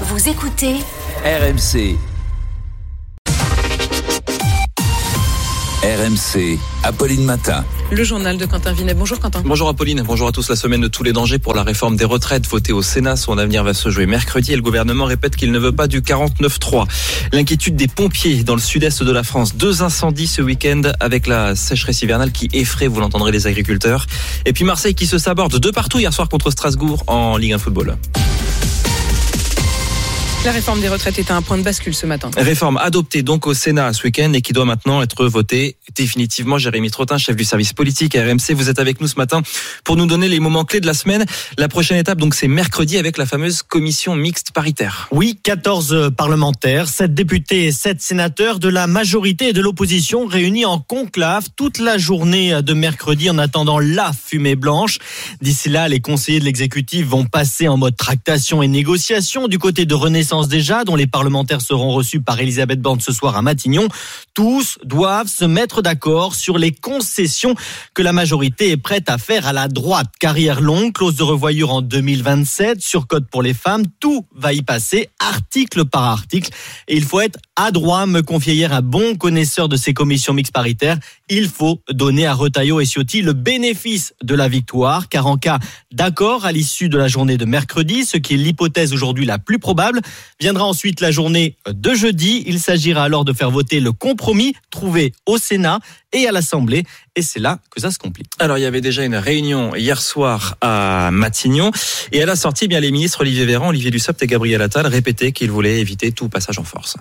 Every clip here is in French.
Vous écoutez RMC. RMC, Apolline Matin. Le journal de Quentin Vinet. Bonjour Quentin. Bonjour Apolline, bonjour à tous. La semaine de tous les dangers pour la réforme des retraites votée au Sénat. Son avenir va se jouer mercredi et le gouvernement répète qu'il ne veut pas du 49-3. L'inquiétude des pompiers dans le sud-est de la France. Deux incendies ce week-end avec la sécheresse hivernale qui effraie, vous l'entendrez, les agriculteurs. Et puis Marseille qui se saborde de partout hier soir contre Strasbourg en Ligue 1 Football. La réforme des retraites est à un point de bascule ce matin. Réforme adoptée donc au Sénat ce week-end et qui doit maintenant être votée définitivement. Jérémy Trottin, chef du service politique à RMC, vous êtes avec nous ce matin pour nous donner les moments clés de la semaine. La prochaine étape, donc, c'est mercredi avec la fameuse commission mixte paritaire. Oui, 14 parlementaires, 7 députés et 7 sénateurs de la majorité et de l'opposition réunis en conclave toute la journée de mercredi en attendant la fumée blanche. D'ici là, les conseillers de l'exécutif vont passer en mode tractation et négociation du côté de Renaissance déjà, dont les parlementaires seront reçus par Elisabeth Borne ce soir à Matignon. Tous doivent se mettre d'accord sur les concessions que la majorité est prête à faire à la droite. Carrière longue, clause de revoyure en 2027, surcode pour les femmes, tout va y passer, article par article. Et il faut être adroit, me confier hier un bon connaisseur de ces commissions mixtes paritaires. Il faut donner à Retailleau et Ciotti le bénéfice de la victoire, car en cas d'accord à l'issue de la journée de mercredi, ce qui est l'hypothèse aujourd'hui la plus probable, Viendra ensuite la journée de jeudi. Il s'agira alors de faire voter le compromis trouvé au Sénat et à l'Assemblée. Et c'est là que ça se complique. Alors, il y avait déjà une réunion hier soir à Matignon. Et à la sortie, bien, les ministres Olivier Véran, Olivier Dussopt et Gabriel Attal répétaient qu'ils voulaient éviter tout passage en force.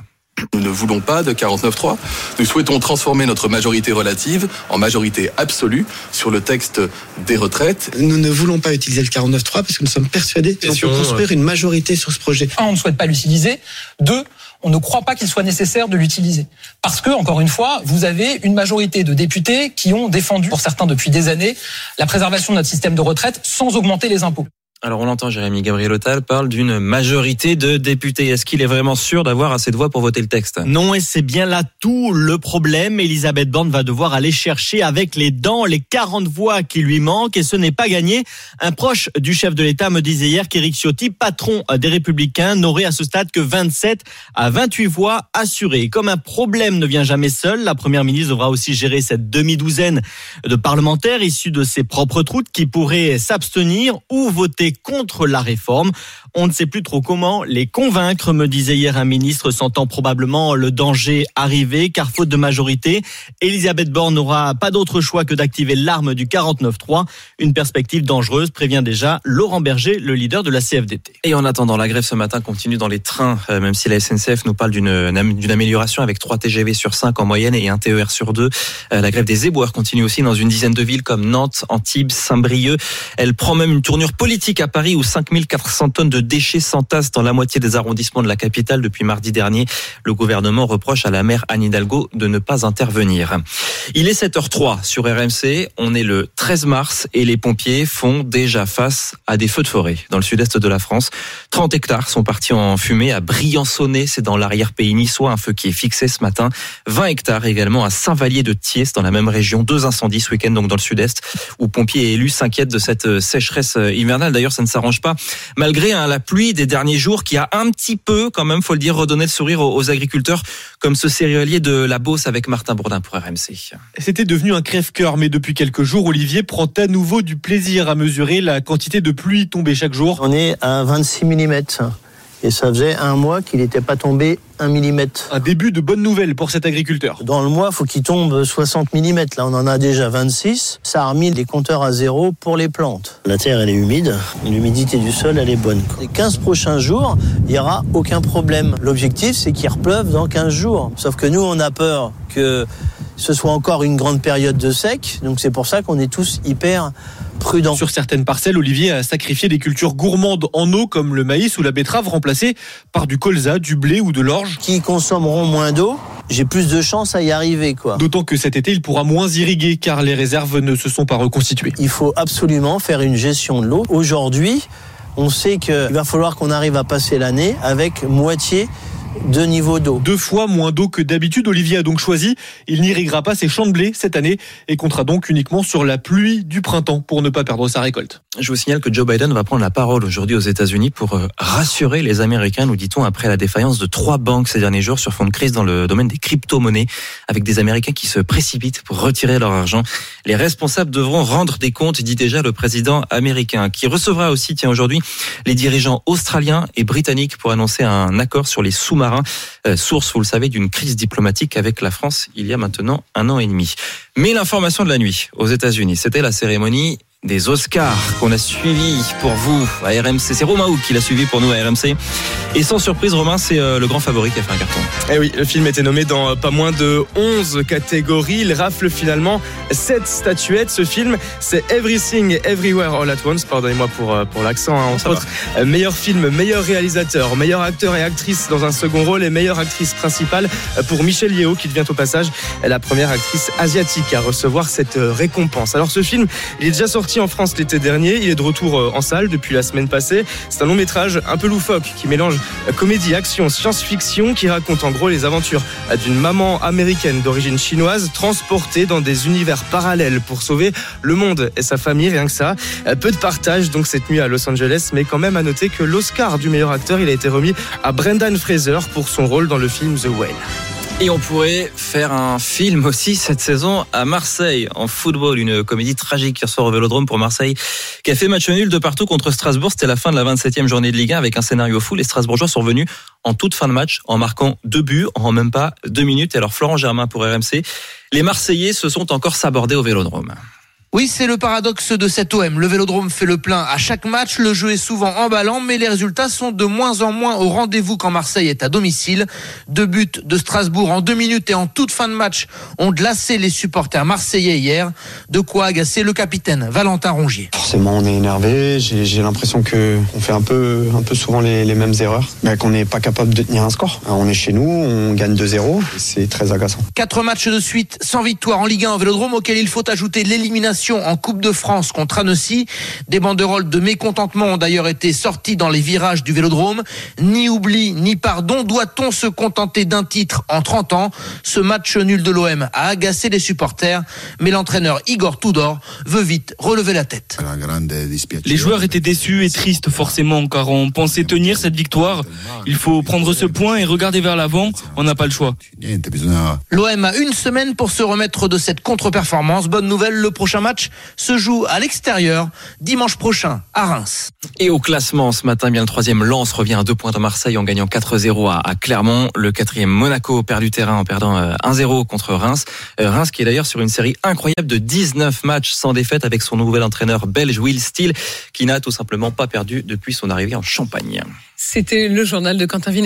Nous ne voulons pas de 49-3. Nous souhaitons transformer notre majorité relative en majorité absolue sur le texte des retraites. Nous ne voulons pas utiliser le 49-3 parce que nous sommes persuadés qu'on peut construire une majorité sur ce projet. Un, on ne souhaite pas l'utiliser. Deux, on ne croit pas qu'il soit nécessaire de l'utiliser. Parce que, encore une fois, vous avez une majorité de députés qui ont défendu, pour certains depuis des années, la préservation de notre système de retraite sans augmenter les impôts. Alors on l'entend, Jérémy Gabriel Otal parle d'une majorité de députés. Est-ce qu'il est vraiment sûr d'avoir assez de voix pour voter le texte? Non, et c'est bien là tout le problème. Elisabeth Borne va devoir aller chercher avec les dents les 40 voix qui lui manquent et ce n'est pas gagné. Un proche du chef de l'État me disait hier qu'Éric Ciotti, patron des Républicains, n'aurait à ce stade que 27 à 28 voix assurées. Comme un problème ne vient jamais seul, la première ministre devra aussi gérer cette demi-douzaine de parlementaires issus de ses propres troutes qui pourraient s'abstenir ou voter contre la réforme. On ne sait plus trop comment les convaincre, me disait hier un ministre, sentant probablement le danger arriver, car faute de majorité, Elisabeth Borne n'aura pas d'autre choix que d'activer l'arme du 49-3. Une perspective dangereuse, prévient déjà Laurent Berger, le leader de la CFDT. Et en attendant, la grève ce matin continue dans les trains, euh, même si la SNCF nous parle d'une amélioration avec 3 TGV sur 5 en moyenne et un TER sur 2. Euh, la grève des éboueurs continue aussi dans une dizaine de villes comme Nantes, Antibes, Saint-Brieuc. Elle prend même une tournure politique à Paris où 5400 tonnes de déchets s'entassent dans la moitié des arrondissements de la capitale depuis mardi dernier. Le gouvernement reproche à la maire Anne Hidalgo de ne pas intervenir. Il est 7h03 sur RMC. On est le 13 mars et les pompiers font déjà face à des feux de forêt dans le sud-est de la France. 30 hectares sont partis en fumée à Briançonnet, c'est dans l'arrière-pays niçois, un feu qui est fixé ce matin. 20 hectares également à Saint-Vallier de Thiès dans la même région. Deux incendies ce week-end donc dans le sud-est où pompiers et élus s'inquiètent de cette sécheresse hivernale. D'ailleurs, ça ne s'arrange pas malgré hein, la pluie des derniers jours qui a un petit peu, quand même, faut le dire, redonné le sourire aux, agriculteurs, comme ce céréalier de la Beauce avec Martin Bourdin pour RMC. C'était devenu un crève-cœur, mais depuis quelques jours, Olivier prend à nouveau du plaisir à mesurer la quantité de pluie tombée chaque jour. On est à 26 mm. Et ça faisait un mois qu'il n'était pas tombé un millimètre. Un début de bonne nouvelle pour cet agriculteur. Dans le mois, il faut qu'il tombe 60 mm. Là, on en a déjà 26. Ça a remis les compteurs à zéro pour les plantes. La terre, elle est humide. L'humidité du sol, elle est bonne. Les 15 prochains jours, il n'y aura aucun problème. L'objectif, c'est qu'il repleuve dans 15 jours. Sauf que nous, on a peur que ce soit encore une grande période de sec. Donc c'est pour ça qu'on est tous hyper prudents. Sur certaines parcelles, Olivier a sacrifié des cultures gourmandes en eau comme le maïs ou la betterave remplacées par du colza, du blé ou de l'orge. Qui consommeront moins d'eau j'ai plus de chances à y arriver. quoi. D'autant que cet été, il pourra moins irriguer car les réserves ne se sont pas reconstituées. Il faut absolument faire une gestion de l'eau. Aujourd'hui, on sait qu'il va falloir qu'on arrive à passer l'année avec moitié de niveau d'eau. Deux fois moins d'eau que d'habitude. Olivier a donc choisi. Il n'irriguera pas ses champs de blé cette année et comptera donc uniquement sur la pluie du printemps pour ne pas perdre sa récolte. Je vous signale que Joe Biden va prendre la parole aujourd'hui aux États-Unis pour euh, rassurer les Américains, nous dit-on, après la défaillance de trois banques ces derniers jours sur fond de crise dans le domaine des crypto-monnaies, avec des Américains qui se précipitent pour retirer leur argent. Les responsables devront rendre des comptes, dit déjà le président américain, qui recevra aussi, tiens, aujourd'hui, les dirigeants australiens et britanniques pour annoncer un accord sur les sous-marins, euh, source, vous le savez, d'une crise diplomatique avec la France il y a maintenant un an et demi. Mais l'information de la nuit aux États-Unis, c'était la cérémonie des Oscars qu'on a suivi pour vous à RMC. C'est Romain Houk qui l'a suivi pour nous à RMC. Et sans surprise, Romain, c'est euh, le grand favori qui a fait un carton. Eh oui, le film était nommé dans pas moins de 11 catégories. Il rafle finalement 7 statuettes. Ce film, c'est Everything Everywhere All at Once. Pardonnez-moi pour, euh, pour l'accent, hein, entre autres. Euh, meilleur film, meilleur réalisateur, meilleur acteur et actrice dans un second rôle et meilleure actrice principale pour Michelle Yeoh qui devient au passage la première actrice asiatique à recevoir cette récompense. Alors ce film, il est déjà sorti en France l'été dernier. Il est de retour en salle depuis la semaine passée. C'est un long métrage un peu loufoque qui mélange comédie, action, science-fiction qui raconte en gros les aventures d'une maman américaine d'origine chinoise transportée dans des univers parallèles pour sauver le monde et sa famille, rien que ça. Peu de partage donc cette nuit à Los Angeles, mais quand même à noter que l'Oscar du meilleur acteur, il a été remis à Brendan Fraser pour son rôle dans le film The Whale. Et on pourrait faire un film aussi cette saison à Marseille en football, une comédie tragique hier soir au Vélodrome pour Marseille qui a fait match nul de partout contre Strasbourg. C'était la fin de la 27e journée de Ligue 1 avec un scénario fou. Les Strasbourgeois sont venus en toute fin de match en marquant deux buts en même pas deux minutes. Et alors Florent Germain pour RMC, les Marseillais se sont encore sabordés au Vélodrome. Oui, c'est le paradoxe de cet OM. Le Vélodrome fait le plein à chaque match, le jeu est souvent emballant, mais les résultats sont de moins en moins au rendez-vous quand Marseille est à domicile. Deux buts de Strasbourg en deux minutes et en toute fin de match ont glacé les supporters marseillais hier. De quoi agacer le capitaine Valentin Rongier. Forcément, on est énervé. J'ai l'impression que on fait un peu, un peu souvent les, les mêmes erreurs, mais qu'on n'est pas capable de tenir un score. On est chez nous, on gagne 2-0, c'est très agaçant. Quatre matchs de suite sans victoire en Ligue 1 au Vélodrome, auquel il faut ajouter l'élimination en Coupe de France contre Annecy. Des banderoles de mécontentement ont d'ailleurs été sorties dans les virages du Vélodrome. Ni oubli, ni pardon. Doit-on se contenter d'un titre en 30 ans? Ce match nul de l'OM a agacé les supporters, mais l'entraîneur Igor Tudor veut vite relever la tête. Les joueurs étaient déçus et tristes forcément car on pensait tenir cette victoire. Il faut prendre ce point et regarder vers l'avant. On n'a pas le choix. L'OM a une semaine pour se remettre de cette contre-performance. Bonne nouvelle, le prochain match se joue à l'extérieur dimanche prochain à Reims. Et au classement ce matin, bien le troisième Lens revient à deux points de Marseille en gagnant 4-0 à, Clermont. Le quatrième Monaco perd du terrain en perdant 1-0 contre Reims. Euh, Reims qui est d'ailleurs sur une série incroyable de 19 matchs sans défaite avec son nouvel entraîneur belge Will Steele qui n'a tout simplement pas perdu depuis son arrivée en Champagne. C'était le journal de Quentin Vinet.